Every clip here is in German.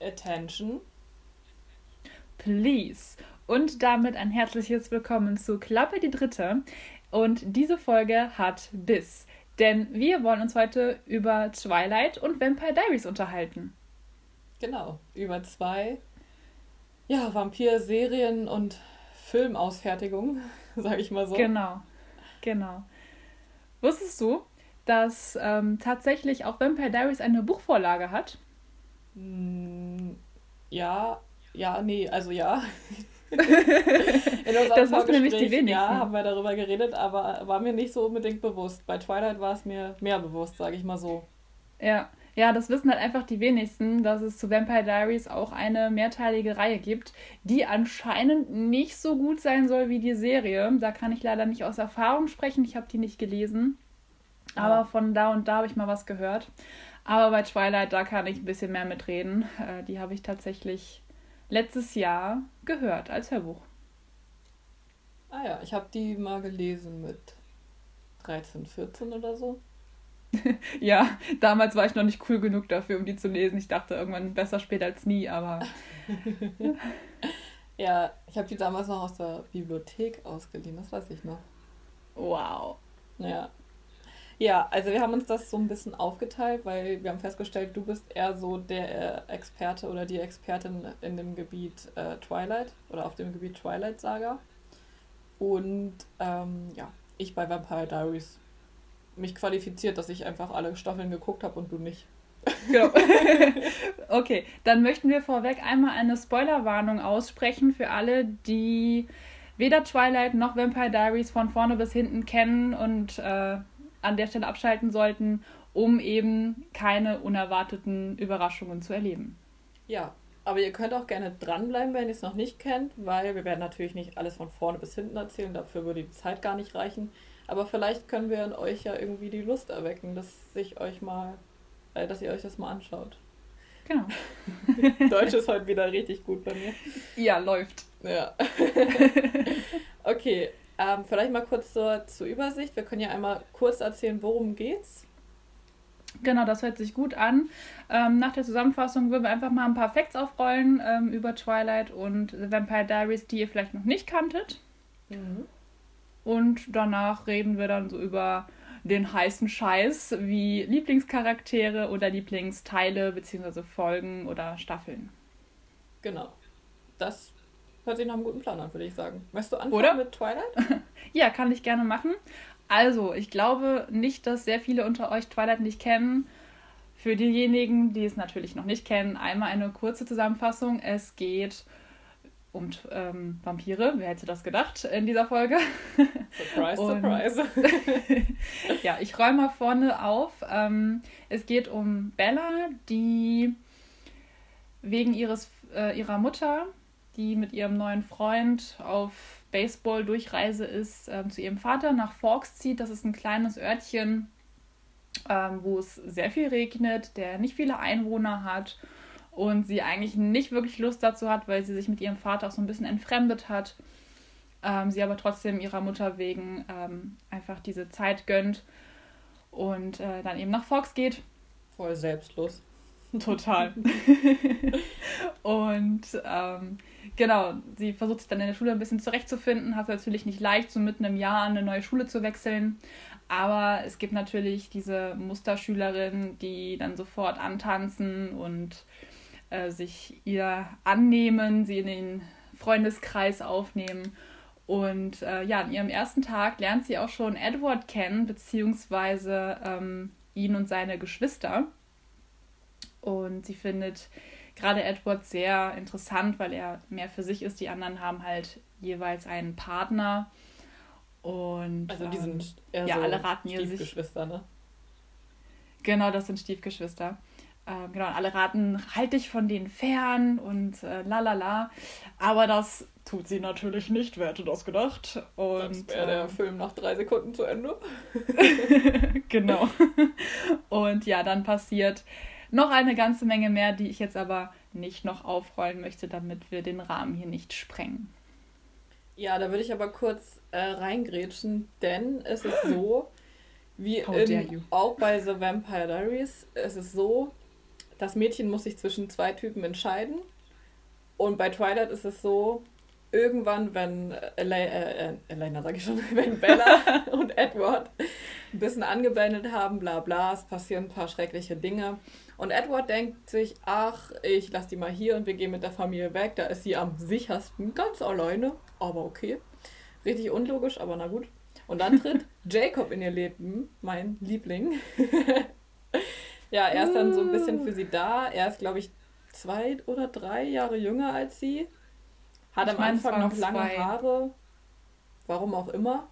Attention. Please. Und damit ein herzliches Willkommen zu Klappe die Dritte. Und diese Folge hat Biss. Denn wir wollen uns heute über Twilight und Vampire Diaries unterhalten. Genau, über zwei ja, Vampir-Serien und Filmausfertigungen, sage ich mal so. Genau, genau. Wusstest du, dass ähm, tatsächlich auch Vampire Diaries eine Buchvorlage hat? Mm, ja, ja, nee, also ja. In das wissen nämlich die wenigsten. Ja, haben wir darüber geredet, aber war mir nicht so unbedingt bewusst. Bei Twilight war es mir mehr bewusst, sage ich mal so. Ja. Ja, das wissen halt einfach die wenigsten, dass es zu Vampire Diaries auch eine mehrteilige Reihe gibt, die anscheinend nicht so gut sein soll wie die Serie. Da kann ich leider nicht aus Erfahrung sprechen, ich habe die nicht gelesen. Ja. Aber von da und da habe ich mal was gehört. Aber bei Twilight, da kann ich ein bisschen mehr mitreden. Äh, die habe ich tatsächlich letztes Jahr gehört als Hörbuch. Ah ja, ich habe die mal gelesen mit 13, 14 oder so. ja, damals war ich noch nicht cool genug dafür, um die zu lesen. Ich dachte irgendwann besser spät als nie, aber. ja, ich habe die damals noch aus der Bibliothek ausgeliehen, das weiß ich noch. Wow. Ja. Ja, also wir haben uns das so ein bisschen aufgeteilt, weil wir haben festgestellt, du bist eher so der äh, Experte oder die Expertin in dem Gebiet äh, Twilight oder auf dem Gebiet Twilight Saga. Und ähm, ja, ich bei Vampire Diaries mich qualifiziert, dass ich einfach alle Staffeln geguckt habe und du nicht. Genau. okay, dann möchten wir vorweg einmal eine Spoilerwarnung aussprechen für alle, die weder Twilight noch Vampire Diaries von vorne bis hinten kennen und äh, an der Stelle abschalten sollten, um eben keine unerwarteten Überraschungen zu erleben. Ja, aber ihr könnt auch gerne dranbleiben, wenn ihr es noch nicht kennt, weil wir werden natürlich nicht alles von vorne bis hinten erzählen, dafür würde die Zeit gar nicht reichen. Aber vielleicht können wir in euch ja irgendwie die Lust erwecken, dass sich euch mal, äh, dass ihr euch das mal anschaut. Genau. Deutsch ist heute wieder richtig gut bei mir. Ja, läuft. Ja. okay, ähm, vielleicht mal kurz zur, zur Übersicht. Wir können ja einmal kurz erzählen, worum geht's. Genau, das hört sich gut an. Ähm, nach der Zusammenfassung würden wir einfach mal ein paar Facts aufrollen ähm, über Twilight und The Vampire Diaries, die ihr vielleicht noch nicht kanntet. Mhm. Und danach reden wir dann so über den heißen Scheiß wie Lieblingscharaktere oder Lieblingsteile bzw. Folgen oder Staffeln. Genau. Das Hört sich nach einem guten Plan an, würde ich sagen. Möchtest du anfangen Oder? mit Twilight? ja, kann ich gerne machen. Also, ich glaube nicht, dass sehr viele unter euch Twilight nicht kennen. Für diejenigen, die es natürlich noch nicht kennen, einmal eine kurze Zusammenfassung. Es geht um ähm, Vampire. Wer hätte das gedacht in dieser Folge? Surprise, Und, surprise. ja, ich räume mal vorne auf. Ähm, es geht um Bella, die wegen ihres, äh, ihrer Mutter die mit ihrem neuen Freund auf Baseball-Durchreise ist, äh, zu ihrem Vater nach Forks zieht. Das ist ein kleines Örtchen, ähm, wo es sehr viel regnet, der nicht viele Einwohner hat und sie eigentlich nicht wirklich Lust dazu hat, weil sie sich mit ihrem Vater auch so ein bisschen entfremdet hat. Ähm, sie aber trotzdem ihrer Mutter wegen ähm, einfach diese Zeit gönnt und äh, dann eben nach Fox geht. Voll selbstlos. Total. und ähm, genau, sie versucht sich dann in der Schule ein bisschen zurechtzufinden, hat es natürlich nicht leicht, so mitten im Jahr eine neue Schule zu wechseln. Aber es gibt natürlich diese Musterschülerinnen, die dann sofort antanzen und äh, sich ihr annehmen, sie in den Freundeskreis aufnehmen. Und äh, ja, an ihrem ersten Tag lernt sie auch schon Edward kennen, beziehungsweise ähm, ihn und seine Geschwister. Und sie findet gerade Edward sehr interessant, weil er mehr für sich ist. Die anderen haben halt jeweils einen Partner. Und also die sind ähm, eher ja, so alle raten ihr sich. Stiefgeschwister, ne? Genau, das sind Stiefgeschwister. Ähm, genau, alle raten, halt dich von denen fern und äh, la la la. Aber das tut sie natürlich nicht, wer hätte das gedacht? Und, wäre der ähm, Film nach drei Sekunden zu Ende. genau. Und ja, dann passiert noch eine ganze Menge mehr, die ich jetzt aber nicht noch aufrollen möchte, damit wir den Rahmen hier nicht sprengen. Ja, da würde ich aber kurz äh, reingrätschen, denn es ist so, wie in, auch bei The Vampire Diaries, es ist so, das Mädchen muss sich zwischen zwei Typen entscheiden. Und bei Twilight ist es so, irgendwann, wenn Elena, äh, äh, Elena sag ich schon, wenn Bella und Edward ein bisschen angebändelt haben, bla bla, es passieren ein paar schreckliche Dinge. Und Edward denkt sich, ach, ich lass die mal hier und wir gehen mit der Familie weg. Da ist sie am sichersten, ganz alleine, aber okay. Richtig unlogisch, aber na gut. Und dann tritt Jacob in ihr Leben, mein Liebling. ja, er ist dann so ein bisschen für sie da. Er ist, glaube ich, zwei oder drei Jahre jünger als sie. Hat ich am Anfang noch lange zwei. Haare. Warum auch immer.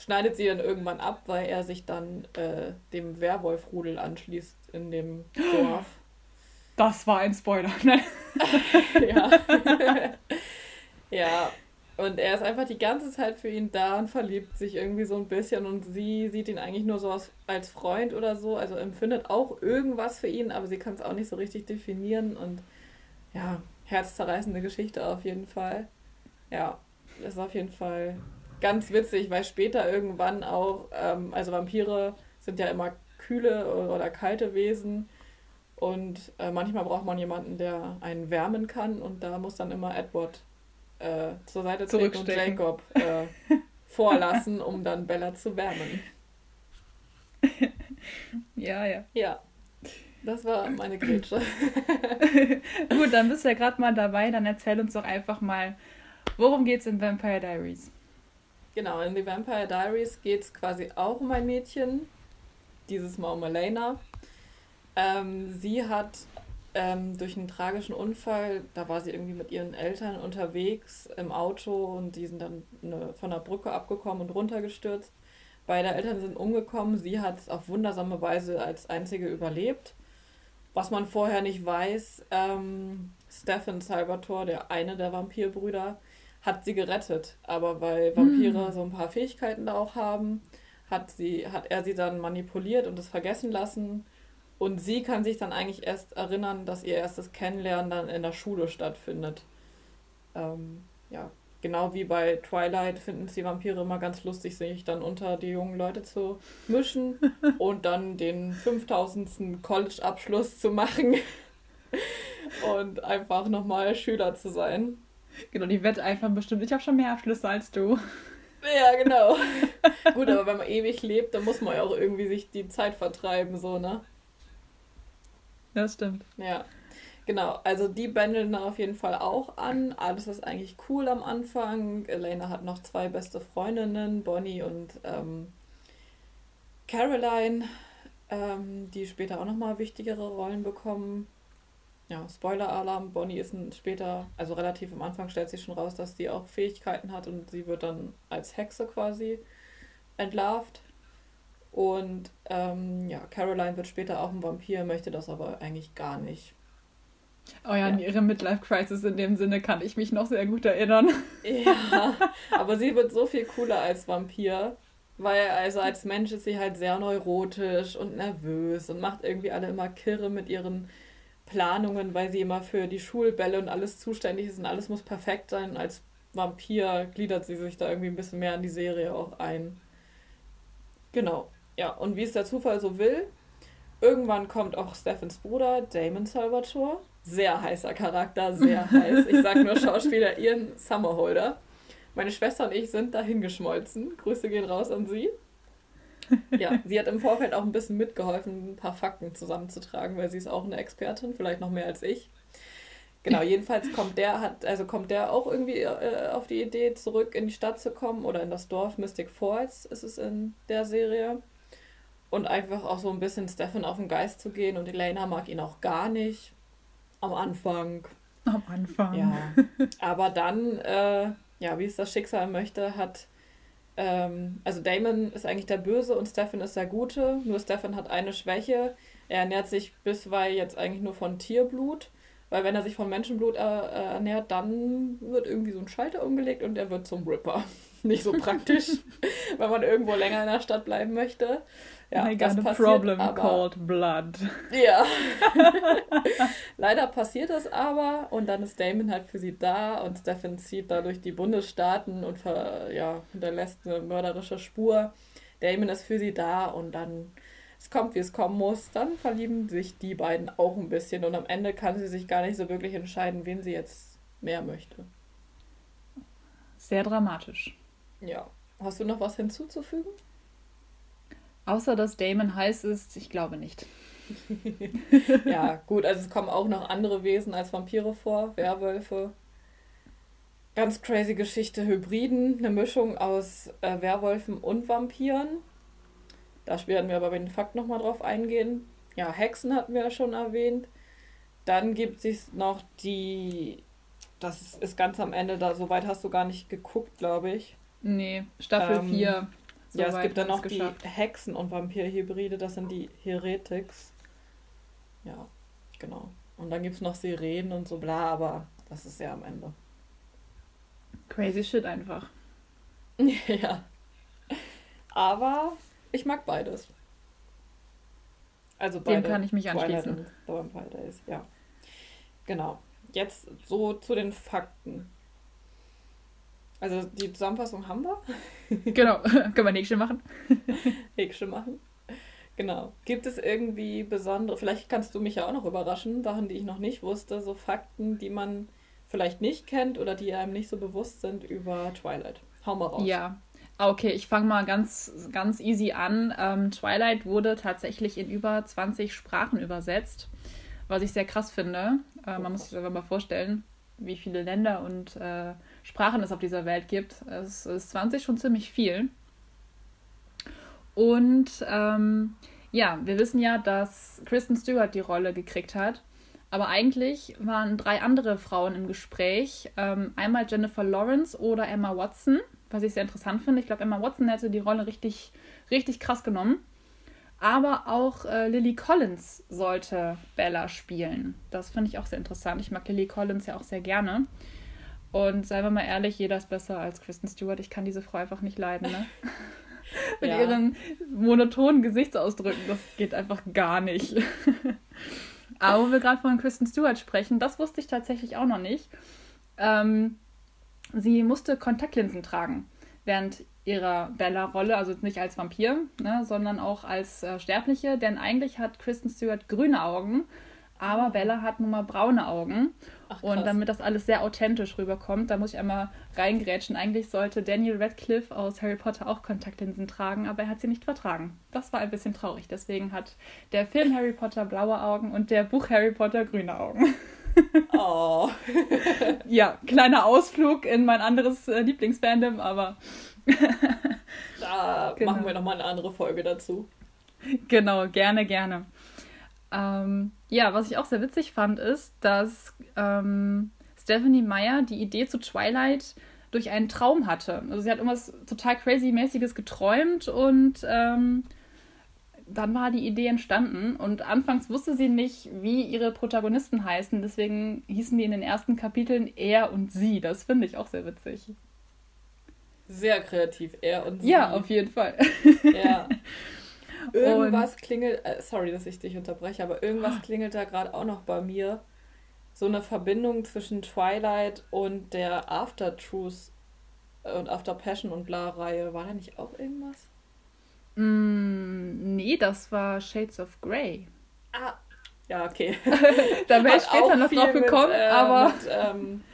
Schneidet sie dann irgendwann ab, weil er sich dann äh, dem Werwolf-Rudel anschließt in dem Dorf. Das war ein Spoiler, ne? ja. ja, und er ist einfach die ganze Zeit für ihn da und verliebt sich irgendwie so ein bisschen und sie sieht ihn eigentlich nur so als, als Freund oder so, also empfindet auch irgendwas für ihn, aber sie kann es auch nicht so richtig definieren und ja, herzzerreißende Geschichte auf jeden Fall. Ja, ist auf jeden Fall ganz witzig, weil später irgendwann auch, ähm, also Vampire sind ja immer kühle oder kalte Wesen und äh, manchmal braucht man jemanden, der einen wärmen kann und da muss dann immer Edward äh, zur Seite treten und Jacob äh, vorlassen, um dann Bella zu wärmen. ja, ja. Ja. Das war meine Grätsche. Gut, dann bist du ja gerade mal dabei. Dann erzähl uns doch einfach mal, worum geht es in Vampire Diaries? Genau, in The Vampire Diaries geht es quasi auch um ein Mädchen. Dieses Mal um Elena. Ähm, sie hat ähm, durch einen tragischen Unfall, da war sie irgendwie mit ihren Eltern unterwegs im Auto und die sind dann eine, von der Brücke abgekommen und runtergestürzt. Beide Eltern sind umgekommen. Sie hat auf wundersame Weise als einzige überlebt. Was man vorher nicht weiß, ähm, Stephen Salvatore, der eine der Vampirbrüder, hat sie gerettet. Aber weil Vampire hm. so ein paar Fähigkeiten da auch haben, hat, sie, hat er sie dann manipuliert und es vergessen lassen und sie kann sich dann eigentlich erst erinnern, dass ihr erstes Kennenlernen dann in der Schule stattfindet. Ähm, ja, genau wie bei Twilight finden es die Vampire immer ganz lustig, sich dann unter die jungen Leute zu mischen und dann den 5000. College-Abschluss zu machen und einfach nochmal Schüler zu sein. Genau, die Wette einfach bestimmt. Ich habe schon mehr Abschlüsse als du. Ja, genau. Gut, aber wenn man ewig lebt, dann muss man ja auch irgendwie sich die Zeit vertreiben, so, ne? Das stimmt. Ja. Genau, also die bändeln auf jeden Fall auch an. Alles ist eigentlich cool am Anfang. Elena hat noch zwei beste Freundinnen, Bonnie und ähm, Caroline, ähm, die später auch nochmal wichtigere Rollen bekommen. Ja, Spoiler-Alarm, Bonnie ist ein später, also relativ am Anfang stellt sich schon raus, dass sie auch Fähigkeiten hat und sie wird dann als Hexe quasi entlarvt. Und ähm, ja, Caroline wird später auch ein Vampir, möchte das aber eigentlich gar nicht. Oh ja, an ihre Midlife-Crisis in dem Sinne kann ich mich noch sehr gut erinnern. Ja, aber sie wird so viel cooler als Vampir, weil also als Mensch ist sie halt sehr neurotisch und nervös und macht irgendwie alle immer Kirre mit ihren Planungen, weil sie immer für die Schulbälle und alles zuständig ist und alles muss perfekt sein. Als Vampir gliedert sie sich da irgendwie ein bisschen mehr in die Serie auch ein. Genau. Ja, und wie es der Zufall so will, irgendwann kommt auch Stephens Bruder, Damon Salvatore. Sehr heißer Charakter, sehr heiß. Ich sag nur Schauspieler Ian Summerholder. Meine Schwester und ich sind dahin geschmolzen. Grüße gehen raus an sie. Ja, sie hat im Vorfeld auch ein bisschen mitgeholfen, ein paar Fakten zusammenzutragen, weil sie ist auch eine Expertin, vielleicht noch mehr als ich. Genau, jedenfalls kommt der, hat, also kommt der auch irgendwie äh, auf die Idee, zurück in die Stadt zu kommen oder in das Dorf Mystic Falls ist es in der Serie und einfach auch so ein bisschen Stefan auf den Geist zu gehen. Und Elena mag ihn auch gar nicht. Am Anfang. Am Anfang. Ja. Aber dann, äh, ja, wie es das Schicksal möchte, hat. Ähm, also Damon ist eigentlich der Böse und Stefan ist der Gute. Nur Stefan hat eine Schwäche. Er ernährt sich bisweilen jetzt eigentlich nur von Tierblut. Weil wenn er sich von Menschenblut äh, äh ernährt, dann wird irgendwie so ein Schalter umgelegt und er wird zum Ripper. Nicht so praktisch, wenn man irgendwo länger in der Stadt bleiben möchte. Ja, I a passiert, problem aber, called blood. Ja. Leider passiert das aber und dann ist Damon halt für sie da und Stefan zieht da durch die Bundesstaaten und ver, ja, hinterlässt eine mörderische Spur. Damon ist für sie da und dann es kommt, wie es kommen muss, dann verlieben sich die beiden auch ein bisschen und am Ende kann sie sich gar nicht so wirklich entscheiden, wen sie jetzt mehr möchte. Sehr dramatisch. Ja. Hast du noch was hinzuzufügen? Außer dass Damon heiß ist, ich glaube nicht. ja, gut, also es kommen auch noch andere Wesen als Vampire vor, Werwölfe. Ganz crazy Geschichte, Hybriden, eine Mischung aus äh, Werwölfen und Vampiren. Da werden wir aber bei den Fakten nochmal drauf eingehen. Ja, Hexen hatten wir ja schon erwähnt. Dann gibt es noch die, das ist ganz am Ende, da soweit hast du gar nicht geguckt, glaube ich. Nee, Staffel 4. Ähm, so ja, es gibt dann noch die Hexen- und Vampir-Hybride, das sind die Heretics. Ja, genau. Und dann gibt es noch Sirenen und so bla, aber das ist ja am Ende. Crazy shit einfach. ja. Aber ich mag beides. Also beide. Dem kann ich mich anschließen. Vampire Days, ja. Genau. Jetzt so zu den Fakten. Also die Zusammenfassung haben wir. genau, können wir Häkchen machen. Häkchen machen. Genau. Gibt es irgendwie besondere, vielleicht kannst du mich ja auch noch überraschen, Sachen, die ich noch nicht wusste, so Fakten, die man vielleicht nicht kennt oder die einem nicht so bewusst sind über Twilight. Hau mal raus. Ja. Okay, ich fange mal ganz, ganz easy an. Ähm, Twilight wurde tatsächlich in über 20 Sprachen übersetzt, was ich sehr krass finde. Äh, man muss sich das aber mal vorstellen, wie viele Länder und äh, Sprachen es auf dieser Welt gibt. Es ist 20 schon ziemlich viel. Und ähm, ja, wir wissen ja, dass Kristen Stewart die Rolle gekriegt hat. Aber eigentlich waren drei andere Frauen im Gespräch. Ähm, einmal Jennifer Lawrence oder Emma Watson, was ich sehr interessant finde. Ich glaube, Emma Watson hätte die Rolle richtig, richtig krass genommen. Aber auch äh, Lily Collins sollte Bella spielen. Das finde ich auch sehr interessant. Ich mag Lily Collins ja auch sehr gerne. Und seien wir mal ehrlich, jeder ist besser als Kristen Stewart. Ich kann diese Frau einfach nicht leiden, ne? Mit ja. ihren monotonen Gesichtsausdrücken, das geht einfach gar nicht. Aber wo wir gerade von Kristen Stewart sprechen, das wusste ich tatsächlich auch noch nicht. Ähm, sie musste Kontaktlinsen tragen während ihrer Bella-Rolle, also nicht als Vampir, ne, sondern auch als äh, Sterbliche, denn eigentlich hat Kristen Stewart grüne Augen, aber. Bella hat nun mal braune Augen. Ach, und damit das alles sehr authentisch rüberkommt, da muss ich einmal reingrätschen. Eigentlich sollte Daniel Radcliffe aus Harry Potter auch Kontaktlinsen tragen, aber er hat sie nicht vertragen. Das war ein bisschen traurig. Deswegen hat der Film Harry Potter blaue Augen und der Buch Harry Potter grüne Augen. Oh. ja, kleiner Ausflug in mein anderes äh, Lieblingsfandom, aber. da genau. machen wir nochmal eine andere Folge dazu. Genau, gerne, gerne. Ähm, ja, was ich auch sehr witzig fand, ist, dass ähm, Stephanie Meyer die Idee zu Twilight durch einen Traum hatte. Also sie hat irgendwas total crazy-mäßiges geträumt und ähm, dann war die Idee entstanden. Und anfangs wusste sie nicht, wie ihre Protagonisten heißen. Deswegen hießen die in den ersten Kapiteln er und sie. Das finde ich auch sehr witzig. Sehr kreativ, er und sie. Ja, auf jeden Fall. Ja. Irgendwas und klingelt, äh, sorry, dass ich dich unterbreche, aber irgendwas klingelt da gerade auch noch bei mir. So eine Verbindung zwischen Twilight und der After Truth und After Passion und bla Reihe. War da nicht auch irgendwas? Mm, nee, das war Shades of Grey. Ah, ja, okay. da wäre ich später noch drauf gekommen, mit, äh, aber. Mit, ähm,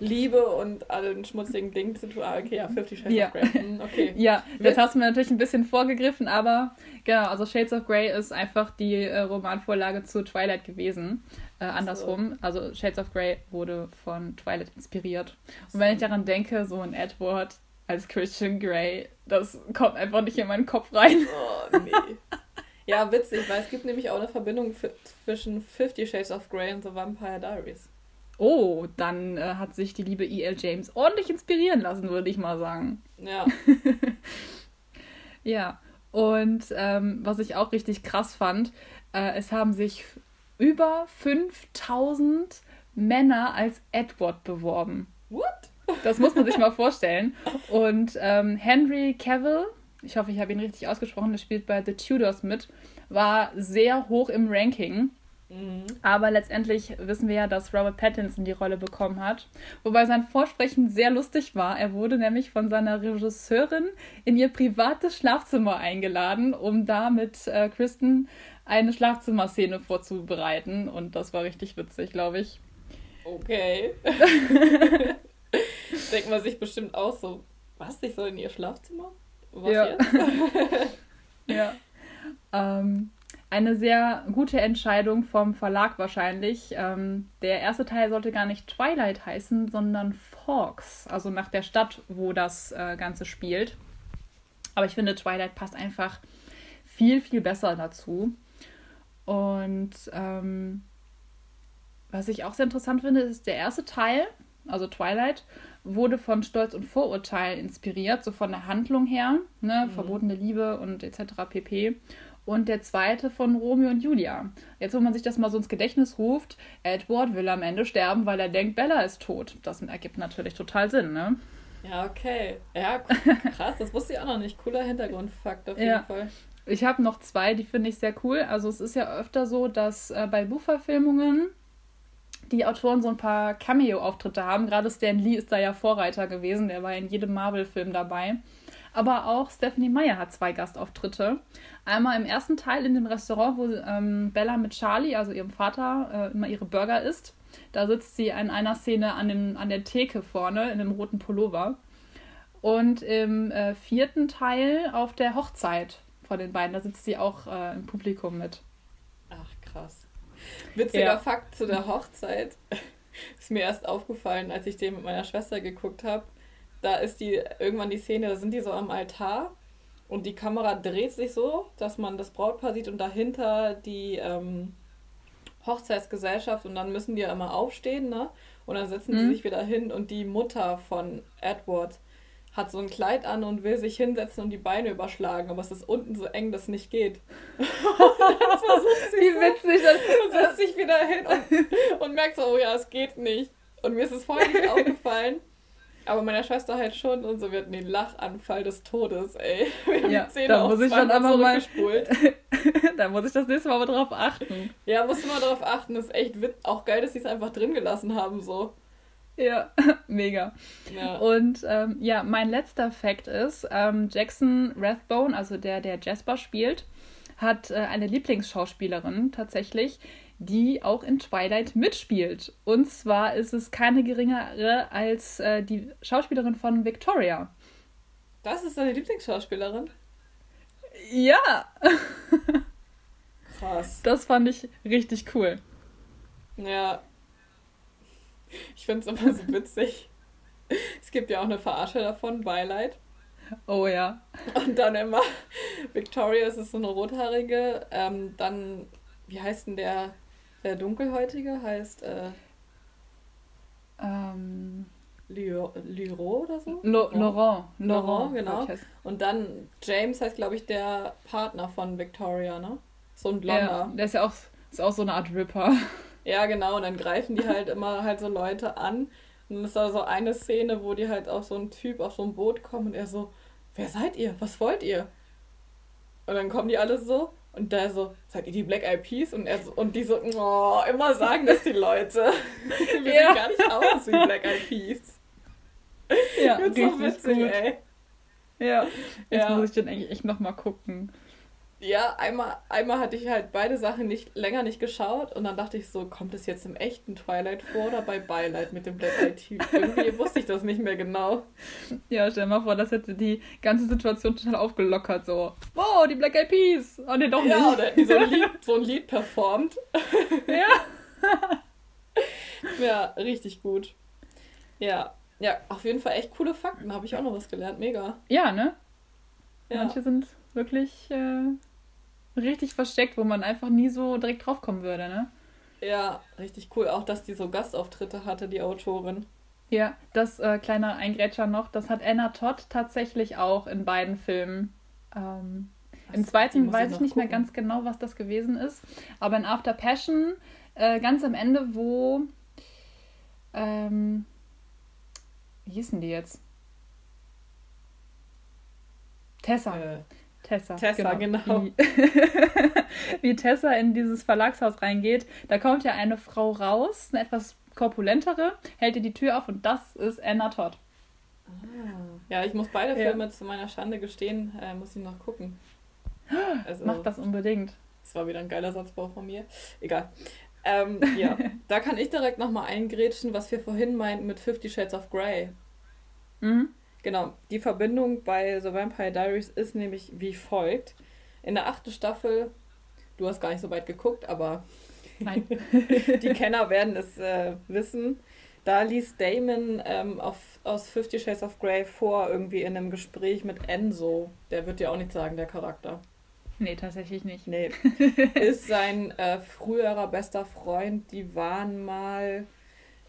Liebe und allen schmutzigen Dingen zu tun. Ah, okay, ja, Fifty Shades ja. of Grey. Hm, okay. ja, jetzt hast du mir natürlich ein bisschen vorgegriffen, aber genau, also Shades of Grey ist einfach die äh, Romanvorlage zu Twilight gewesen. Äh, andersrum. So. Also Shades of Grey wurde von Twilight inspiriert. Und wenn ich daran denke, so ein Edward als Christian Grey, das kommt einfach nicht in meinen Kopf rein. Oh, nee. ja, witzig, weil es gibt nämlich auch eine Verbindung zwischen Fifty Shades of Grey und The Vampire Diaries. Oh, dann äh, hat sich die liebe E.L. James ordentlich inspirieren lassen, würde ich mal sagen. Ja. ja. Und ähm, was ich auch richtig krass fand, äh, es haben sich über 5000 Männer als Edward beworben. What? Das muss man sich mal vorstellen. Und ähm, Henry Cavill, ich hoffe, ich habe ihn richtig ausgesprochen, der spielt bei The Tudors mit, war sehr hoch im Ranking. Mhm. Aber letztendlich wissen wir ja, dass Robert Pattinson die Rolle bekommen hat. Wobei sein Vorsprechen sehr lustig war. Er wurde nämlich von seiner Regisseurin in ihr privates Schlafzimmer eingeladen, um da mit äh, Kristen eine Schlafzimmerszene vorzubereiten. Und das war richtig witzig, glaube ich. Okay. Man sich bestimmt auch so, was, ich soll in ihr Schlafzimmer? Was ja. jetzt? ja. Ähm, eine sehr gute Entscheidung vom Verlag wahrscheinlich. Ähm, der erste Teil sollte gar nicht Twilight heißen, sondern Forks, also nach der Stadt, wo das äh, Ganze spielt. Aber ich finde, Twilight passt einfach viel, viel besser dazu. Und ähm, was ich auch sehr interessant finde, ist der erste Teil, also Twilight, wurde von Stolz und Vorurteil inspiriert, so von der Handlung her, ne, mhm. verbotene Liebe und etc. pp und der zweite von Romeo und Julia. Jetzt, wo man sich das mal so ins Gedächtnis ruft, Edward will am Ende sterben, weil er denkt, Bella ist tot. Das ergibt natürlich total Sinn, ne? Ja, okay. Ja, krass, das wusste ich auch noch nicht. Cooler Hintergrundfakt auf jeden ja. Fall. Ich habe noch zwei, die finde ich sehr cool. Also es ist ja öfter so, dass äh, bei Buchverfilmungen die Autoren so ein paar Cameo-Auftritte haben. Gerade Stan Lee ist da ja Vorreiter gewesen, der war in jedem Marvel-Film dabei. Aber auch Stephanie Meyer hat zwei Gastauftritte. Einmal im ersten Teil in dem Restaurant, wo ähm, Bella mit Charlie, also ihrem Vater, äh, immer ihre Burger isst. Da sitzt sie in einer Szene an, dem, an der Theke vorne in einem roten Pullover. Und im äh, vierten Teil auf der Hochzeit von den beiden, da sitzt sie auch äh, im Publikum mit. Ach, krass. Witziger ja. Fakt zu der Hochzeit. Ist mir erst aufgefallen, als ich den mit meiner Schwester geguckt habe da ist die irgendwann die Szene, da sind die so am Altar und die Kamera dreht sich so, dass man das Brautpaar sieht und dahinter die ähm, Hochzeitsgesellschaft und dann müssen die ja immer aufstehen, ne? Und dann setzen mhm. die sich wieder hin und die Mutter von Edward hat so ein Kleid an und will sich hinsetzen und die Beine überschlagen, aber es ist unten so eng, dass es nicht geht. und dann versucht sie Wie witzig. Und setzt sich wieder hin und, und merkt so, oh ja, es geht nicht. Und mir ist es vorher nicht aufgefallen. Aber meiner Schwester halt schon und so wird den Lachanfall des Todes, ey. Wir haben ja, da muss ich dann aber mal da muss ich das nächste Mal, mal drauf achten. Ja, musst du mal drauf achten. Das ist echt wit auch geil, dass sie es einfach drin gelassen haben, so. Ja, mega. Ja. Und ähm, ja, mein letzter Fact ist, ähm, Jackson Rathbone, also der, der Jasper spielt, hat äh, eine Lieblingsschauspielerin tatsächlich, die auch in Twilight mitspielt. Und zwar ist es keine geringere als äh, die Schauspielerin von Victoria. Das ist deine Lieblingsschauspielerin? Ja. Krass. Das fand ich richtig cool. Ja. Ich finde es immer so witzig. Es gibt ja auch eine Verarsche davon, Beileid. Oh ja. Und dann immer, Victoria ist so eine rothaarige, ähm, dann, wie heißt denn der der Dunkelhäutige heißt äh, ähm, Lyro oder so? Lo Laurent. Laurent, genau. Und dann James heißt, glaube ich, der Partner von Victoria, ne? So ein Blonder. Ja, der ist ja auch, ist auch so eine Art Ripper. Ja, genau. Und dann greifen die halt immer halt so Leute an. Und dann ist da so eine Szene, wo die halt auf so einen Typ auf so ein Boot kommen und er so, wer seid ihr? Was wollt ihr? Und dann kommen die alle so, und da so, seid ihr die Black Eyed Peas? Und, er so, und die so, oh, immer sagen das die Leute. Wir ja. sehen gar nicht aus wie Black Eyed Peas. Ja, richtig so witzig, gut. ey. Ja, jetzt ja. muss ich dann eigentlich echt nochmal gucken. Ja, einmal, einmal hatte ich halt beide Sachen nicht länger nicht geschaut und dann dachte ich so, kommt es jetzt im echten Twilight vor oder bei Beileid mit dem Black Eyed Typ? Irgendwie wusste ich das nicht mehr genau. Ja, stell dir mal vor, das hätte die ganze Situation total aufgelockert, so, wow, die Black Eyed Peas! Oh, nee, doch nicht. Ja, oder hätten die so ein Lied, so ein Lied performt. Ja. ja, richtig gut. Ja, ja, auf jeden Fall echt coole Fakten. Habe ich auch noch was gelernt. Mega. Ja, ne? Ja. Manche sind wirklich äh, richtig versteckt, wo man einfach nie so direkt draufkommen würde, ne? Ja, richtig cool. Auch, dass die so Gastauftritte hatte, die Autorin. Ja, das äh, kleine Eingrätscher noch, das hat Anna Todd tatsächlich auch in beiden Filmen. Ähm, Im zweiten weiß ich nicht gucken. mehr ganz genau, was das gewesen ist. Aber in After Passion, äh, ganz am Ende, wo. Ähm, wie hießen die jetzt? Tessa. Äh, Tessa. Tessa, genau. genau. Die, wie Tessa in dieses Verlagshaus reingeht. Da kommt ja eine Frau raus, eine etwas korpulentere, hält ihr die Tür auf und das ist Anna Todd. Ah. Ja, ich muss beide Filme ja. zu meiner Schande gestehen, äh, muss ich noch gucken. Also, Mach das unbedingt. Das war wieder ein geiler Satzbau von mir. Egal. Ähm, ja, da kann ich direkt nochmal eingrätschen, was wir vorhin meinten mit Fifty Shades of Grey. Mhm. Genau, die Verbindung bei The Vampire Diaries ist nämlich wie folgt. In der achten Staffel, du hast gar nicht so weit geguckt, aber die Kenner werden es äh, wissen. Da liest Damon ähm, auf, aus Fifty Shades of Grey vor, irgendwie in einem Gespräch mit Enzo. Der wird dir auch nicht sagen, der Charakter. Nee, tatsächlich nicht. Nee. Ist sein äh, früherer bester Freund. Die waren mal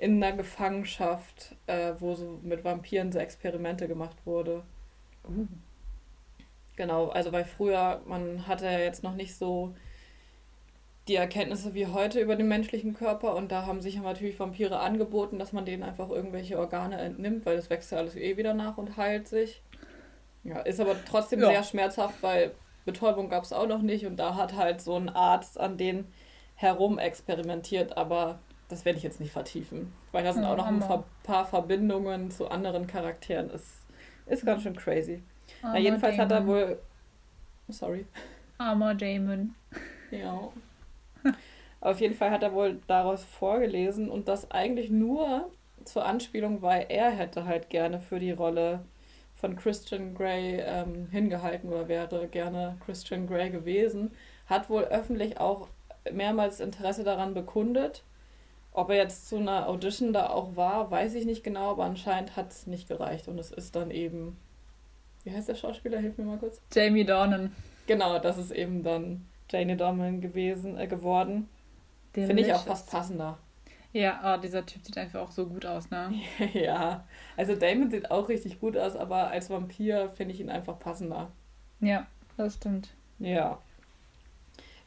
in einer Gefangenschaft, äh, wo so mit Vampiren so Experimente gemacht wurde. Uh. Genau, also weil früher, man hatte ja jetzt noch nicht so die Erkenntnisse wie heute über den menschlichen Körper und da haben sich ja natürlich Vampire angeboten, dass man denen einfach irgendwelche Organe entnimmt, weil das wächst ja alles eh wieder nach und heilt sich. Ja, ist aber trotzdem ja. sehr schmerzhaft, weil Betäubung gab es auch noch nicht und da hat halt so ein Arzt an denen herum experimentiert, aber das werde ich jetzt nicht vertiefen, weil da sind auch noch ein paar Verbindungen zu anderen Charakteren. Ist, ist ganz schön crazy. Na, jedenfalls Damon. hat er wohl. Sorry. Armer Damon. Ja. Auf jeden Fall hat er wohl daraus vorgelesen und das eigentlich nur zur Anspielung, weil er hätte halt gerne für die Rolle von Christian Grey ähm, hingehalten oder wäre gerne Christian Grey gewesen, hat wohl öffentlich auch mehrmals Interesse daran bekundet. Ob er jetzt zu einer Audition da auch war, weiß ich nicht genau, aber anscheinend hat es nicht gereicht und es ist dann eben. Wie heißt der Schauspieler? Hilf mir mal kurz. Jamie Dornan. Genau, das ist eben dann Janie Dornan gewesen, äh, geworden. Finde ich auch fast passender. Ja, oh, dieser Typ sieht einfach auch so gut aus, ne? ja, also Damon sieht auch richtig gut aus, aber als Vampir finde ich ihn einfach passender. Ja, das stimmt. Ja.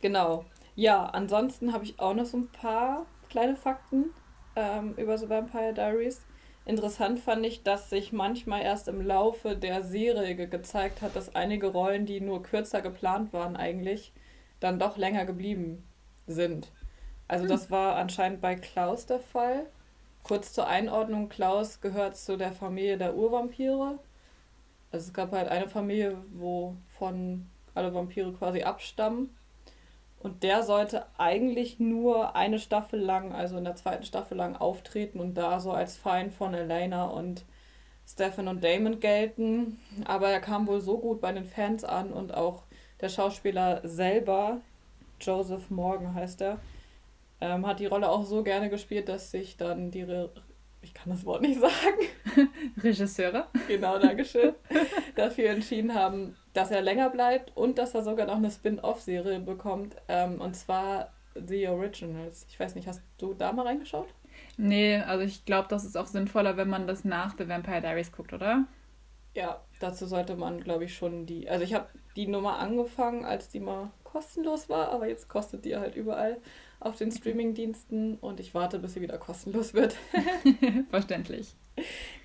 Genau. Ja, ansonsten habe ich auch noch so ein paar kleine Fakten ähm, über The Vampire Diaries. Interessant fand ich, dass sich manchmal erst im Laufe der Serie gezeigt hat, dass einige Rollen, die nur kürzer geplant waren, eigentlich dann doch länger geblieben sind. Also das war anscheinend bei Klaus der Fall. Kurz zur Einordnung, Klaus gehört zu der Familie der Urvampire. Also es gab halt eine Familie, wovon alle Vampire quasi abstammen. Und der sollte eigentlich nur eine Staffel lang, also in der zweiten Staffel lang auftreten und da so als Feind von Elena und Stefan und Damon gelten. Aber er kam wohl so gut bei den Fans an und auch der Schauspieler selber, Joseph Morgan heißt er, ähm, hat die Rolle auch so gerne gespielt, dass sich dann die, Re ich kann das Wort nicht sagen, Regisseure, genau, Dankeschön, dafür entschieden haben, dass er länger bleibt und dass er sogar noch eine Spin-off-Serie bekommt, ähm, und zwar The Originals. Ich weiß nicht, hast du da mal reingeschaut? Nee, also ich glaube, das ist auch sinnvoller, wenn man das nach The Vampire Diaries guckt, oder? Ja, dazu sollte man, glaube ich, schon die. Also ich habe die Nummer angefangen, als die mal kostenlos war, aber jetzt kostet die halt überall auf den Streamingdiensten und ich warte, bis sie wieder kostenlos wird. Verständlich.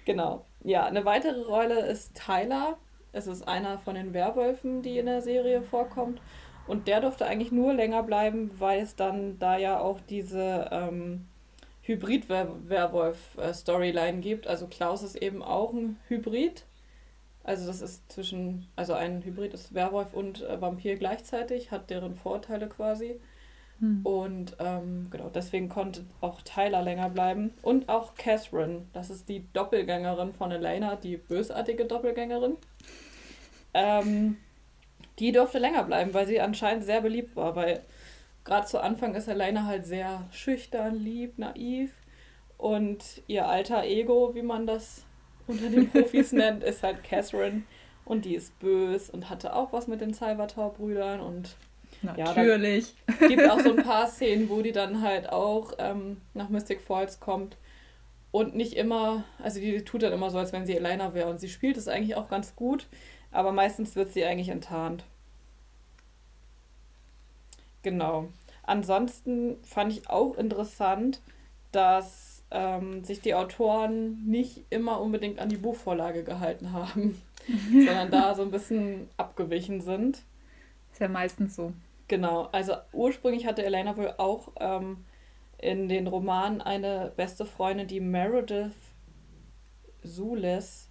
Genau. Ja, eine weitere Rolle ist Tyler. Es ist einer von den Werwölfen, die in der Serie vorkommt. Und der durfte eigentlich nur länger bleiben, weil es dann da ja auch diese ähm, Hybrid-Werwolf-Storyline gibt. Also Klaus ist eben auch ein Hybrid. Also das ist zwischen, also ein Hybrid ist Werwolf und äh, Vampir gleichzeitig, hat deren Vorteile quasi. Hm. Und ähm, genau, deswegen konnte auch Tyler länger bleiben. Und auch Catherine, das ist die Doppelgängerin von Elena, die bösartige Doppelgängerin. Ähm, die durfte länger bleiben, weil sie anscheinend sehr beliebt war, weil gerade zu Anfang ist Elena halt sehr schüchtern, lieb, naiv. Und ihr alter Ego, wie man das unter den Profis nennt, ist halt Catherine. Und die ist bös und hatte auch was mit den Salvatore-Brüdern und Natürlich. Ja, gibt auch so ein paar Szenen, wo die dann halt auch ähm, nach Mystic Falls kommt und nicht immer, also die tut dann immer so, als wenn sie Elena wäre und sie spielt es eigentlich auch ganz gut, aber meistens wird sie eigentlich enttarnt. Genau. Ansonsten fand ich auch interessant, dass ähm, sich die Autoren nicht immer unbedingt an die Buchvorlage gehalten haben, sondern da so ein bisschen abgewichen sind. Ist ja meistens so. Genau, also ursprünglich hatte Elena wohl auch ähm, in den Romanen eine beste Freundin, die Meredith Sules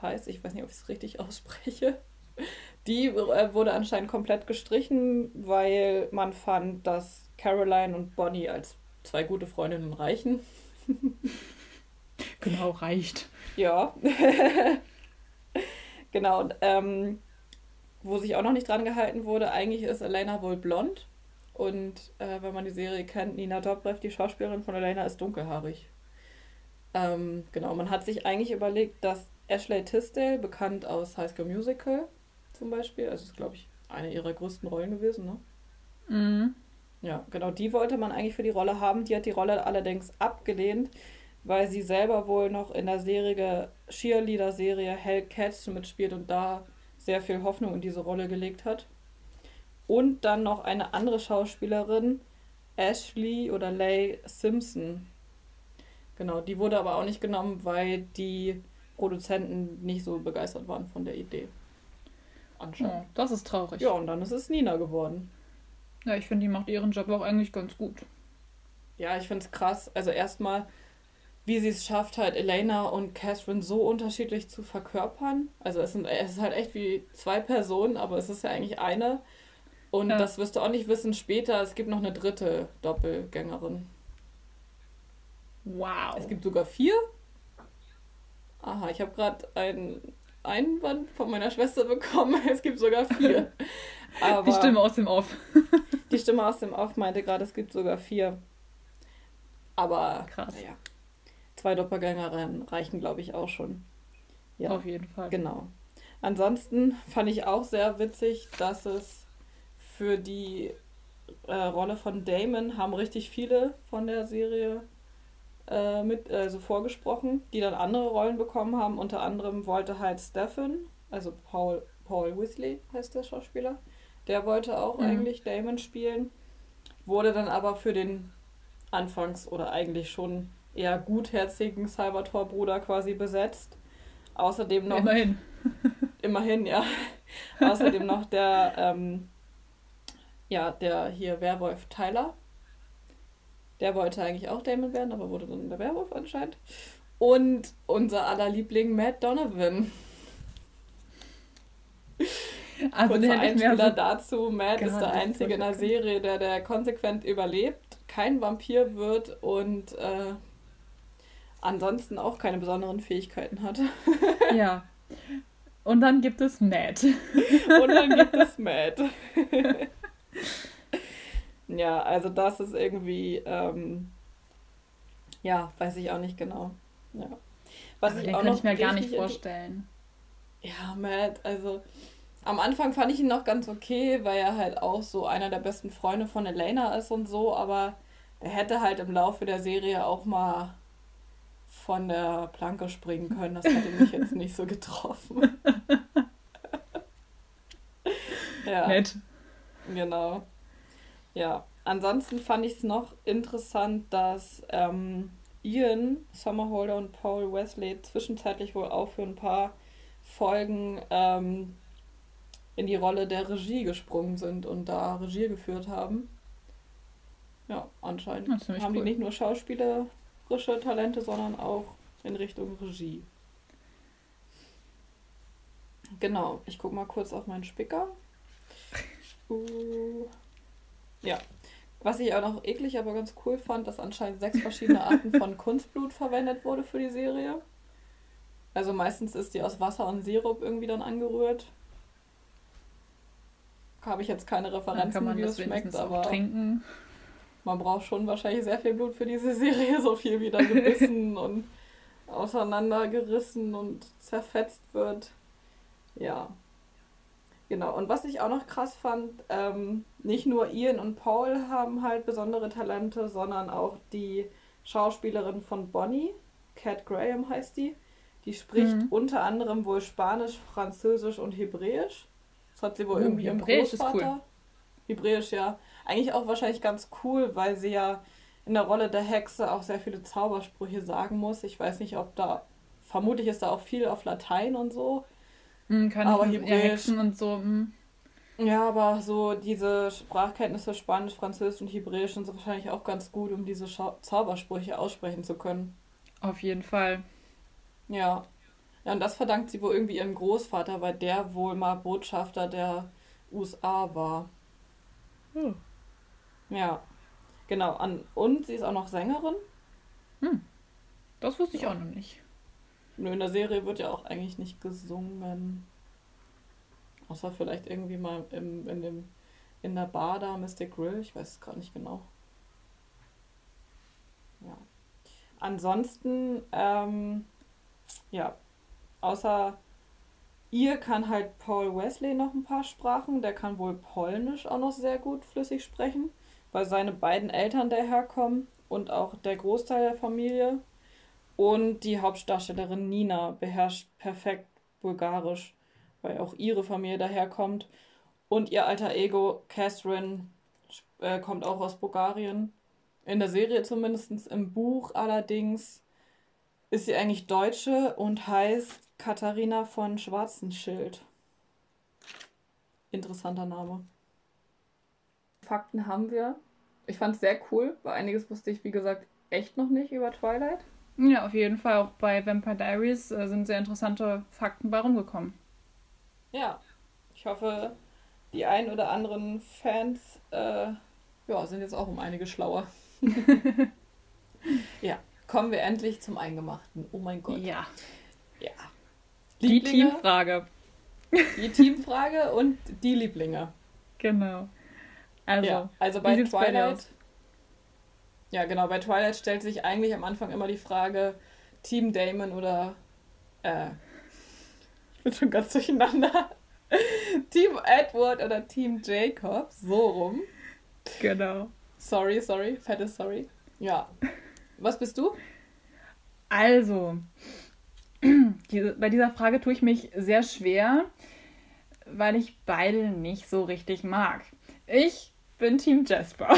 heißt. Ich weiß nicht, ob ich es richtig ausspreche. Die äh, wurde anscheinend komplett gestrichen, weil man fand, dass Caroline und Bonnie als zwei gute Freundinnen reichen. genau, reicht. Ja. genau, und ähm, wo sich auch noch nicht dran gehalten wurde, eigentlich ist Elena wohl blond. Und äh, wenn man die Serie kennt, Nina Dobrev, die Schauspielerin von Elena, ist dunkelhaarig. Ähm, genau, man hat sich eigentlich überlegt, dass Ashley Tisdale, bekannt aus High School Musical zum Beispiel, also ist, glaube ich, eine ihrer größten Rollen gewesen, ne? Mhm. Ja, genau, die wollte man eigentlich für die Rolle haben. Die hat die Rolle allerdings abgelehnt, weil sie selber wohl noch in der Serie, Cheerleader-Serie Hell Cats mitspielt und da sehr viel Hoffnung in diese Rolle gelegt hat. Und dann noch eine andere Schauspielerin, Ashley oder Leigh Simpson. Genau, die wurde aber auch nicht genommen, weil die Produzenten nicht so begeistert waren von der Idee. Anscheinend. Ja, das ist traurig. Ja, und dann ist es Nina geworden. Ja, ich finde, die macht ihren Job auch eigentlich ganz gut. Ja, ich finde es krass. Also erstmal, wie sie es schafft, halt Elena und Catherine so unterschiedlich zu verkörpern. Also es, sind, es ist halt echt wie zwei Personen, aber es ist ja eigentlich eine. Und ja. das wirst du auch nicht wissen später. Es gibt noch eine dritte Doppelgängerin. Wow. Es gibt sogar vier. Aha, ich habe gerade einen Einwand von meiner Schwester bekommen. Es gibt sogar vier. Aber die Stimme aus dem Off. die Stimme aus dem Off meinte gerade, es gibt sogar vier. Aber krass. Naja, zwei Doppelgängerinnen reichen, glaube ich, auch schon. Ja, auf jeden Fall. Genau. Ansonsten fand ich auch sehr witzig, dass es für die äh, Rolle von Damon haben richtig viele von der Serie äh, mit, also vorgesprochen, die dann andere Rollen bekommen haben. Unter anderem wollte halt Stephen, also Paul, Paul Weasley heißt der Schauspieler, der wollte auch mhm. eigentlich Damon spielen, wurde dann aber für den anfangs oder eigentlich schon eher gutherzigen Salvatore-Bruder quasi besetzt. Außerdem noch. Immerhin. immerhin, ja. Außerdem noch der, ähm, ja, der hier Werwolf Tyler. Der wollte eigentlich auch Damon werden, aber wurde dann der Werwolf anscheinend. Und unser aller Liebling Matt Donovan. Also Kurzer Einspieler so dazu. Matt ist der Einzige in der Serie, der, der konsequent überlebt, kein Vampir wird und äh, ansonsten auch keine besonderen Fähigkeiten hat. ja. Und dann gibt es Matt. Und dann gibt es Matt. ja, also das ist irgendwie, ähm, ja, weiß ich auch nicht genau. Ja. Was ich auch noch ich mir gar nicht vorstellen. Ja, Matt, also am Anfang fand ich ihn noch ganz okay, weil er halt auch so einer der besten Freunde von Elena ist und so, aber er hätte halt im Laufe der Serie auch mal von der Planke springen können. Das hätte mich jetzt nicht so getroffen. ja. Nett. Genau. Ja. Ansonsten fand ich es noch interessant, dass ähm, Ian Sommerholder und Paul Wesley zwischenzeitlich wohl auch für ein paar Folgen ähm, in die Rolle der Regie gesprungen sind und da Regie geführt haben. Ja, anscheinend haben cool. die nicht nur schauspielerische Talente, sondern auch in Richtung Regie. Genau, ich gucke mal kurz auf meinen Spicker. Uh, ja. Was ich auch noch eklig, aber ganz cool fand, dass anscheinend sechs verschiedene Arten von Kunstblut verwendet wurde für die Serie. Also meistens ist die aus Wasser und Sirup irgendwie dann angerührt habe ich jetzt keine Referenzen, wie es schmeckt, aber trinken. Man braucht schon wahrscheinlich sehr viel Blut für diese Serie, so viel wie da gebissen und auseinandergerissen und zerfetzt wird. Ja. Genau, und was ich auch noch krass fand, ähm, nicht nur Ian und Paul haben halt besondere Talente, sondern auch die Schauspielerin von Bonnie, Cat Graham heißt die, die spricht mhm. unter anderem wohl Spanisch, Französisch und Hebräisch. Das hat sie wohl oh, irgendwie im Großvater. Ist cool. Hebräisch, ja. Eigentlich auch wahrscheinlich ganz cool, weil sie ja in der Rolle der Hexe auch sehr viele Zaubersprüche sagen muss. Ich weiß nicht, ob da, vermutlich ist da auch viel auf Latein und so. Mm, kann aber ich Hebräisch. Und so. Mm. Ja, aber so diese Sprachkenntnisse Spanisch, Französisch und Hebräisch sind so wahrscheinlich auch ganz gut, um diese Schau Zaubersprüche aussprechen zu können. Auf jeden Fall. Ja. Ja, und das verdankt sie wohl irgendwie ihrem Großvater, weil der wohl mal Botschafter der USA war. Hm. Ja, genau. An, und sie ist auch noch Sängerin. Hm. Das wusste ich auch noch nicht. Nur in der Serie wird ja auch eigentlich nicht gesungen. Außer vielleicht irgendwie mal im, in, dem, in der Bar da, Mystic Grill. Ich weiß es gerade nicht genau. Ja. Ansonsten, ähm, ja, außer ihr kann halt Paul Wesley noch ein paar Sprachen. Der kann wohl Polnisch auch noch sehr gut flüssig sprechen, weil seine beiden Eltern daherkommen und auch der Großteil der Familie. Und die Hauptdarstellerin Nina beherrscht perfekt Bulgarisch, weil auch ihre Familie daherkommt. Und ihr alter Ego Catherine äh, kommt auch aus Bulgarien. In der Serie zumindest, im Buch allerdings ist sie eigentlich Deutsche und heißt Katharina von Schwarzenschild. Interessanter Name. Fakten haben wir. Ich fand es sehr cool, weil einiges wusste ich, wie gesagt, echt noch nicht über Twilight. Ja, auf jeden Fall. Auch bei Vampire Diaries äh, sind sehr interessante Fakten bei rumgekommen. Ja, ich hoffe, die ein oder anderen Fans äh, ja, sind jetzt auch um einige schlauer. ja, kommen wir endlich zum Eingemachten. Oh mein Gott. Ja. Ja. Die Lieblinge, Teamfrage. Die Teamfrage und die Lieblinge. Genau. Also, ja, also bei bei Twilight. aus? ja, genau, bei Twilight stellt sich eigentlich am Anfang immer die Frage: Team Damon oder. Äh, ich bin schon ganz durcheinander. Team Edward oder Team Jacob. So rum. genau. Sorry, sorry, fettes Sorry. Ja. Was bist du? Also, diese, bei dieser Frage tue ich mich sehr schwer, weil ich beide nicht so richtig mag. Ich bin Team Jasper.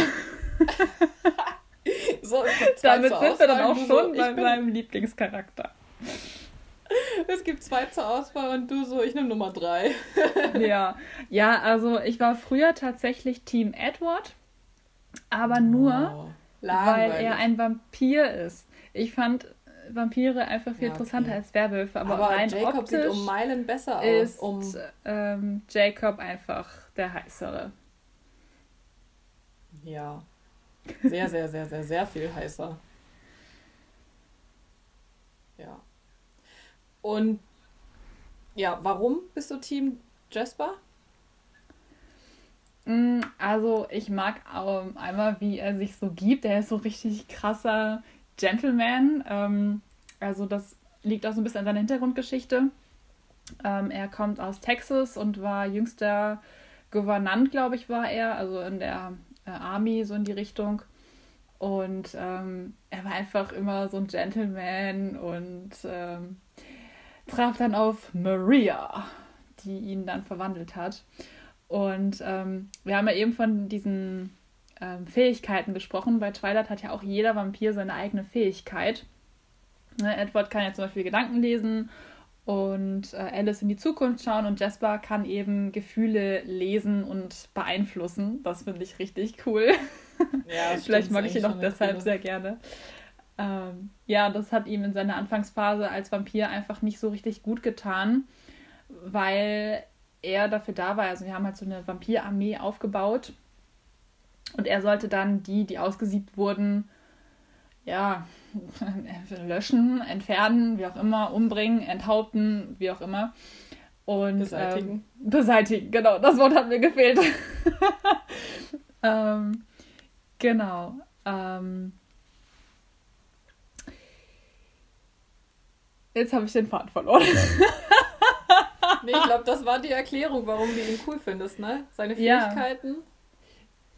So, Damit sind wir dann Auswahl auch schon so, bei meinem Lieblingscharakter. Es gibt zwei zur Auswahl und du so, ich nehme Nummer drei. Ja, ja, also ich war früher tatsächlich Team Edward, aber nur, Oh, weil er ein Vampir ist. Ich fand Vampire einfach viel Ja, interessanter okay. als Werwölfe, aber, Aber rein Jacob optisch sieht um Meilen besser aus. ist Um, ähm, Jacob einfach der heißere. Ja. Sehr, sehr, sehr, sehr, sehr viel heißer. Ja. Und ja, warum bist du Team Jasper? Mm, Also ich mag ähm, einmal, wie er sich so gibt. Er ist so richtig krasser Gentleman. Ähm, also das liegt auch so ein bisschen an seiner Hintergrundgeschichte. Ähm, er kommt aus Texas und war jüngster Gouvernant, glaube ich, war er, also in der äh, Army, so in die Richtung. Und ähm, er war einfach immer so ein Gentleman und ähm, traf dann auf Maria, die ihn dann verwandelt hat. Und ähm, wir haben ja eben von diesen ähm, Fähigkeiten gesprochen. Bei Twilight hat ja auch jeder Vampir seine eigene Fähigkeit. Ne, Edward kann ja zum Beispiel Gedanken lesen und äh, Alice in die Zukunft schauen und Jasper kann eben Gefühle lesen und beeinflussen. Das finde ich richtig cool. Ja, Vielleicht mag ich ihn auch deshalb sehr gerne. Ähm, ja, das hat ihm in seiner Anfangsphase als Vampir einfach nicht so richtig gut getan, weil er dafür da war. Also wir haben halt so eine Vampirarmee aufgebaut und er sollte dann die, die ausgesiebt wurden, ja, löschen, entfernen, wie auch immer, umbringen, enthaupten, wie auch immer. Und Beseitigen. Ähm, beseitigen, genau, das Wort hat mir gefehlt. ähm, genau. Ähm, jetzt habe ich den Faden verloren. Nee, ich glaube, das war die Erklärung, warum du ihn cool findest, ne? Seine Ja. Fähigkeiten.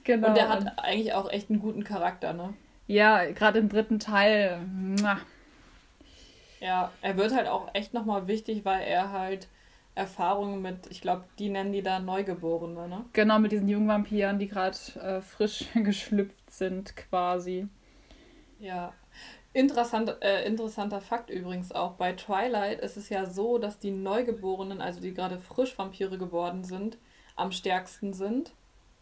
genau. Und der hat eigentlich auch echt einen guten Charakter, ne? Ja, gerade im dritten Teil. muah. Ja, er wird halt auch echt nochmal wichtig, weil er halt Erfahrungen mit, ich glaube, die nennen die da Neugeborene, ne? Genau, mit diesen jungen Vampiren, die gerade äh, frisch geschlüpft sind, quasi. Ja. Interessant, äh, interessanter Fakt übrigens auch. Bei Twilight ist es ja so, dass die Neugeborenen, also die gerade frisch Vampire geworden sind, am stärksten sind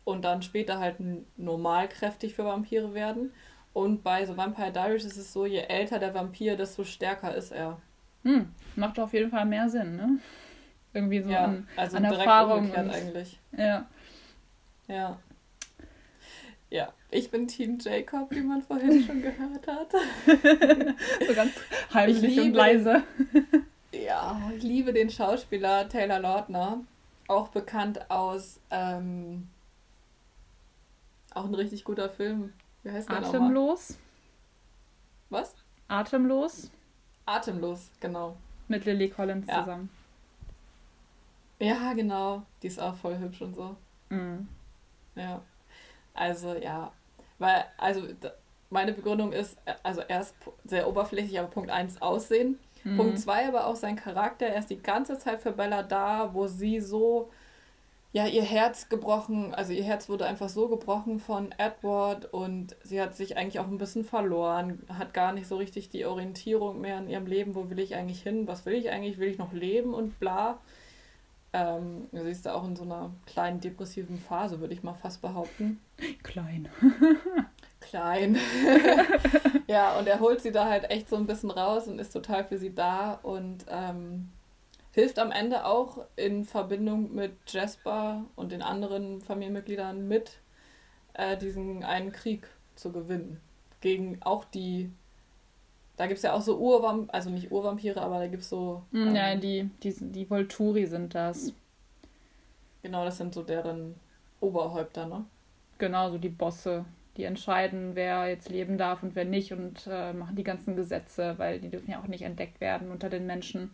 und dann später halt normal kräftig für Vampire werden. Und bei so Vampire Diaries ist es so, je älter der Vampir, desto stärker ist er. Hm, macht auf jeden Fall mehr Sinn, ne? Irgendwie so ja, an, also an Erfahrung. Und, eigentlich. Ja. Ja. Ja, ich bin Team Jacob, wie man vorhin schon gehört hat. so ganz heimlich und leise. ja, ich liebe den Schauspieler Taylor Lautner. Auch bekannt aus ähm, auch ein richtig guter Film. Wie heißt der Atemlos. Was? Atemlos. Atemlos, genau. Mit Lily Collins ja. zusammen. Ja, genau. Die ist auch voll hübsch und so. Mhm. Ja. Also, ja. Weil, also, meine Begründung ist, also er ist sehr oberflächlich, aber Punkt 1 Aussehen. Mhm. Punkt 2 aber auch sein Charakter. Er ist die ganze Zeit für Bella da, wo sie so ja, ihr Herz gebrochen, also ihr Herz wurde einfach so gebrochen von Edward und sie hat sich eigentlich auch ein bisschen verloren, hat gar nicht so richtig die Orientierung mehr in ihrem Leben, wo will ich eigentlich hin, was will ich eigentlich, will ich noch leben und bla. Ähm, sie ist da auch in so einer kleinen depressiven Phase, würde ich mal fast behaupten. Klein. Klein. ja, und er holt sie da halt echt so ein bisschen raus und ist total für sie da und ähm, hilft am Ende auch in Verbindung mit Jasper und den anderen Familienmitgliedern mit, äh, diesen einen Krieg zu gewinnen. Gegen auch die. Da gibt es ja auch so Urvampire, also nicht Urvampire, aber da gibt es so. Hm, ähm, ja, die, die, die Volturi sind das. Genau, das sind so deren Oberhäupter, ne? Genau, so die Bosse. Die entscheiden, wer jetzt leben darf und wer nicht und äh, machen die ganzen Gesetze, weil die dürfen ja auch nicht entdeckt werden unter den Menschen.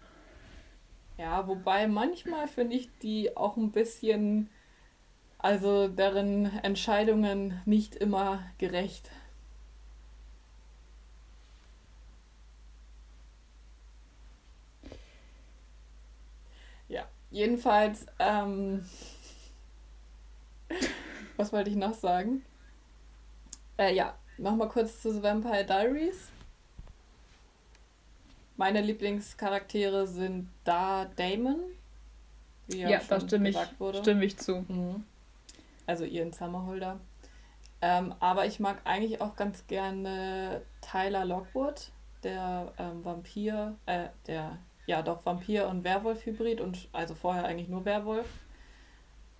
Ja, wobei manchmal finde ich die auch ein bisschen, also deren Entscheidungen nicht immer gerecht. Ja, jedenfalls, ähm, was wollte ich noch sagen? Äh, ja, nochmal kurz zu The Vampire Diaries. Meine Lieblingscharaktere sind da Damon. Wie ja, ja da stimme ich, stimme ich zu. Mhm. Also Ian Summerholder. Ähm, aber ich mag eigentlich auch ganz gerne Tyler Lockwood, der ähm, Vampir, äh, der, ja doch, Vampir- und Werwolf-Hybrid und also vorher eigentlich nur Werwolf.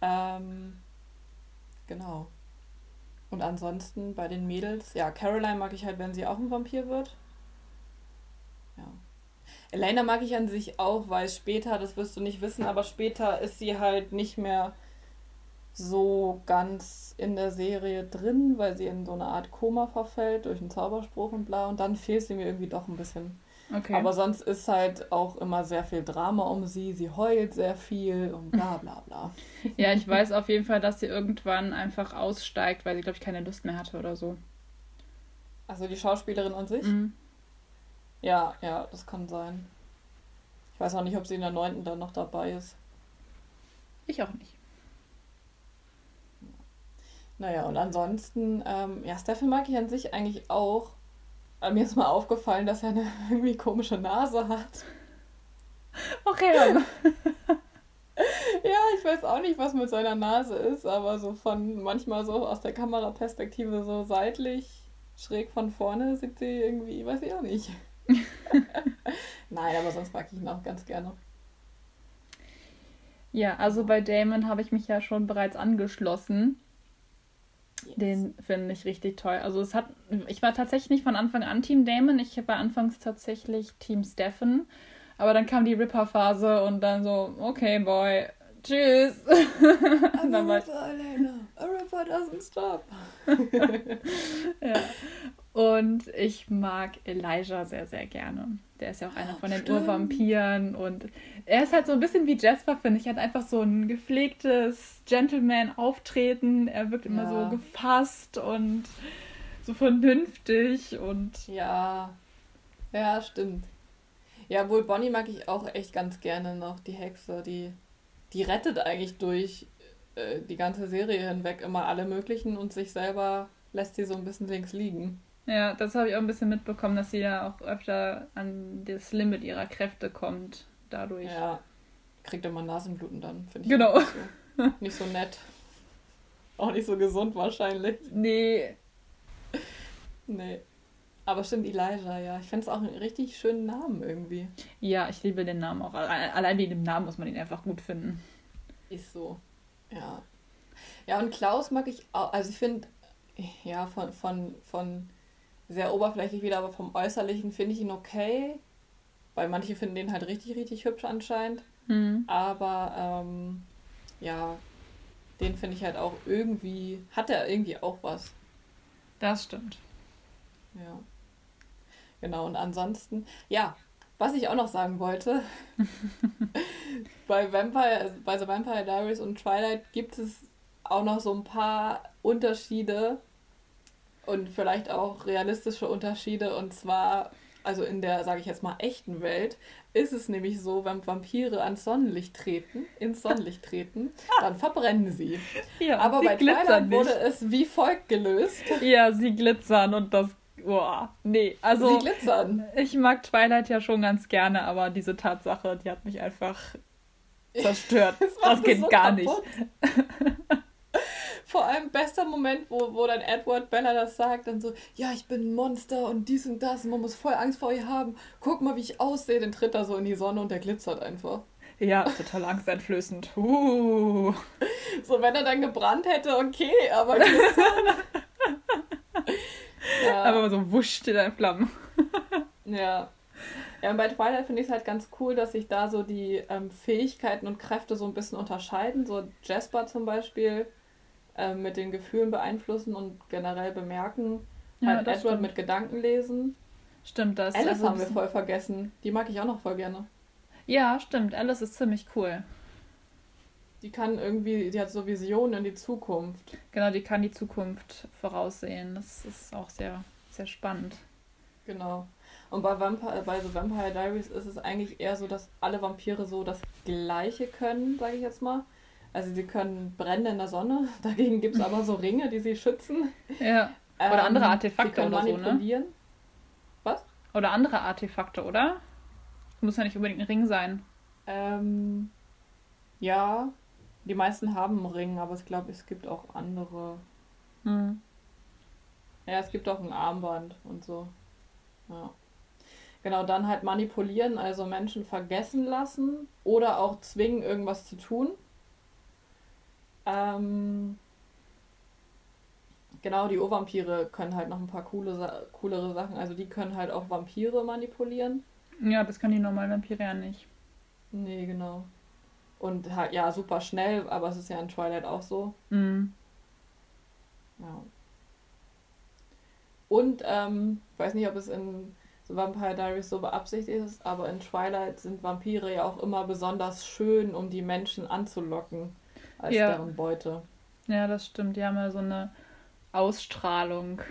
Ähm, genau. Und ansonsten bei den Mädels, ja, Caroline mag ich halt, wenn sie auch ein Vampir wird. Ja. Elena mag ich an sich auch, weil später, das wirst du nicht wissen, aber später ist sie halt nicht mehr so ganz in der Serie drin, weil sie in so eine Art Koma verfällt durch einen Zauberspruch und bla. Und dann fehlt sie mir irgendwie doch ein bisschen. Okay. Aber sonst ist halt auch immer sehr viel Drama um sie. Sie heult sehr viel und bla bla bla. ja, ich weiß auf jeden Fall, dass sie irgendwann einfach aussteigt, weil sie, glaube ich, keine Lust mehr hatte oder so. Also die Schauspielerin an sich? Mhm. Ja, ja, das kann sein. Ich weiß auch nicht, ob sie in der neunten dann noch dabei ist. Ich auch nicht. Naja, und ansonsten, ähm, ja, Steffen mag ich an sich eigentlich auch. Aber mir ist mal aufgefallen, dass er eine irgendwie komische Nase hat. Okay. ja, ich weiß auch nicht, was mit seiner Nase ist, aber so von manchmal so aus der Kameraperspektive so seitlich, schräg von vorne sieht sie irgendwie, weiß ich auch nicht. Nein, aber sonst mag ich ihn auch ganz gerne. Ja, also bei Damon habe ich mich ja schon bereits angeschlossen. Yes. Den finde ich richtig toll. Also es hat, ich war tatsächlich nicht von Anfang an Team Damon. Ich war anfangs tatsächlich Team Stefan. Aber dann kam die Ripper-Phase und dann so, okay, boy, tschüss. I'm a Ripper, Elena. A Ripper doesn't stop. ja. Und ich mag Elijah sehr, sehr gerne. Der ist ja auch einer von den Stimmt. Urvampiren. Und er ist halt so ein bisschen wie Jasper, finde ich. Er hat einfach so ein gepflegtes Gentleman-Auftreten. Er wirkt immer ja. so gefasst und so vernünftig und. Ja. Ja, stimmt. Ja, wohl Bonnie mag ich auch echt ganz gerne noch, die Hexe. Die, die rettet eigentlich durch äh, die ganze Serie hinweg immer alle möglichen und sich selber lässt sie so ein bisschen links liegen. Ja, das habe ich auch ein bisschen mitbekommen, dass sie ja auch öfter an das Limit ihrer Kräfte kommt dadurch. Ja, kriegt immer Nasenbluten dann, finde ich. Genau. So. nicht so nett. Auch nicht so gesund wahrscheinlich. Nee. Nee. Aber stimmt, Elijah, ja. Ich finde es auch einen richtig schönen Namen irgendwie. Ja, ich liebe den Namen auch. Allein wegen dem Namen muss man ihn einfach gut finden. Ist so. Ja. Ja, und Klaus mag ich auch. Also ich finde, ja, von, von, von sehr oberflächlich wieder, aber vom Äußerlichen finde ich ihn okay. Weil manche finden den halt richtig, richtig hübsch anscheinend. Mhm. Aber ähm, ja, den finde ich halt auch irgendwie, hat er irgendwie auch was. Das stimmt. Ja. Genau, und ansonsten, ja, was ich auch noch sagen wollte, bei Vampire, bei The Vampire Diaries und Twilight gibt es auch noch so ein paar Unterschiede und vielleicht auch realistische Unterschiede. Und zwar, also in der, sage ich jetzt mal, echten Welt, ist es nämlich so, wenn Vampire ans Sonnenlicht treten, ins Sonnenlicht treten, dann verbrennen sie. Ja, Aber sie bei Twilight wurde es wie folgt gelöst. Ja, sie glitzern und das Boah, nee, also. Sie glitzern. Ich mag Twilight ja schon ganz gerne, aber diese Tatsache, die hat mich einfach zerstört. das, das geht so gar kaputt. nicht. Vor allem bester Moment, wo, wo dann Edward Bella das sagt, dann so, ja, ich bin ein Monster und dies und das und man muss voll Angst vor ihr haben. Guck mal, wie ich aussehe. Dann tritt er so in die Sonne und der glitzert einfach. Ja, total angsteinflößend. Uh. So, wenn er dann gebrannt hätte, okay, aber ja. Aber so wusch in Flammen. ja. Ja, und bei Twilight finde ich es halt ganz cool, dass sich da so die ähm, Fähigkeiten und Kräfte so ein bisschen unterscheiden. So Jasper zum Beispiel ähm, mit den Gefühlen beeinflussen und generell bemerken. Ja, halt Edward stimmt. mit Gedanken lesen. Stimmt das. Alice also haben wir voll vergessen. Die mag ich auch noch voll gerne. Ja, stimmt. Alice ist ziemlich cool. Die kann irgendwie, die hat so Visionen in die Zukunft. Genau, die kann die Zukunft voraussehen. Das ist auch sehr, sehr spannend. Genau. Und bei, Vampire, bei The Vampire Diaries ist es eigentlich eher so, dass alle Vampire so das Gleiche können, sage ich jetzt mal. Also sie können brennen in der Sonne, dagegen gibt es aber so Ringe, die sie schützen. Ja. Oder ähm, andere Artefakte oder so, ne? Was? Oder andere Artefakte, oder? Muss ja nicht unbedingt ein Ring sein. Ähm, ja, die meisten haben einen Ring, aber ich glaube, es gibt auch andere. Hm. Ja, es gibt auch ein Armband und so. Ja. Genau, dann halt manipulieren, also Menschen vergessen lassen oder auch zwingen, irgendwas zu tun. Ähm, genau, die Urvampire können halt noch ein paar coole, coolere Sachen. Also die können halt auch Vampire manipulieren. Ja, das kann die normalen Vampire ja nicht. Nee, genau. Und halt, ja, super schnell, aber es ist ja in Twilight auch so. Mhm. Ja. Und, ähm, ich weiß nicht, ob es in so Vampire Diaries so beabsichtigt ist, aber in Twilight sind Vampire ja auch immer besonders schön, um die Menschen anzulocken als ja. deren Beute. Ja, das stimmt. Die haben ja so eine Ausstrahlung.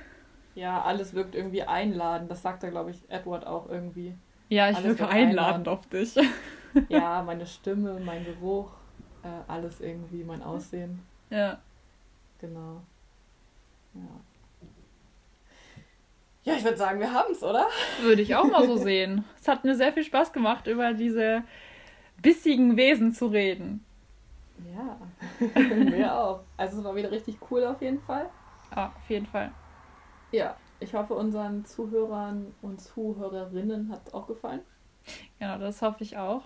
Ja, alles wirkt irgendwie einladend. Das sagt er, glaube ich, Edward auch irgendwie. Ja, ich alles wirke einladend auf dich. ja, meine Stimme, mein Geruch, äh, alles irgendwie, mein Aussehen. Ja. Genau. Ja. Ja, ich würde sagen, wir haben es, oder? Würde ich auch mal so sehen. Es hat mir sehr viel Spaß gemacht, über diese bissigen Wesen zu reden. Ja, mir auch. Also es war wieder richtig cool auf jeden Fall. Ja, auf jeden Fall. Ja, ich hoffe, unseren Zuhörern und Zuhörerinnen hat es auch gefallen. Genau, das hoffe ich auch.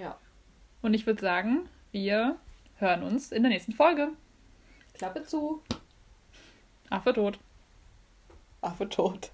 Ja. Und ich würde sagen, wir hören uns in der nächsten Folge. Klappe zu. Affe tot. Affe tot.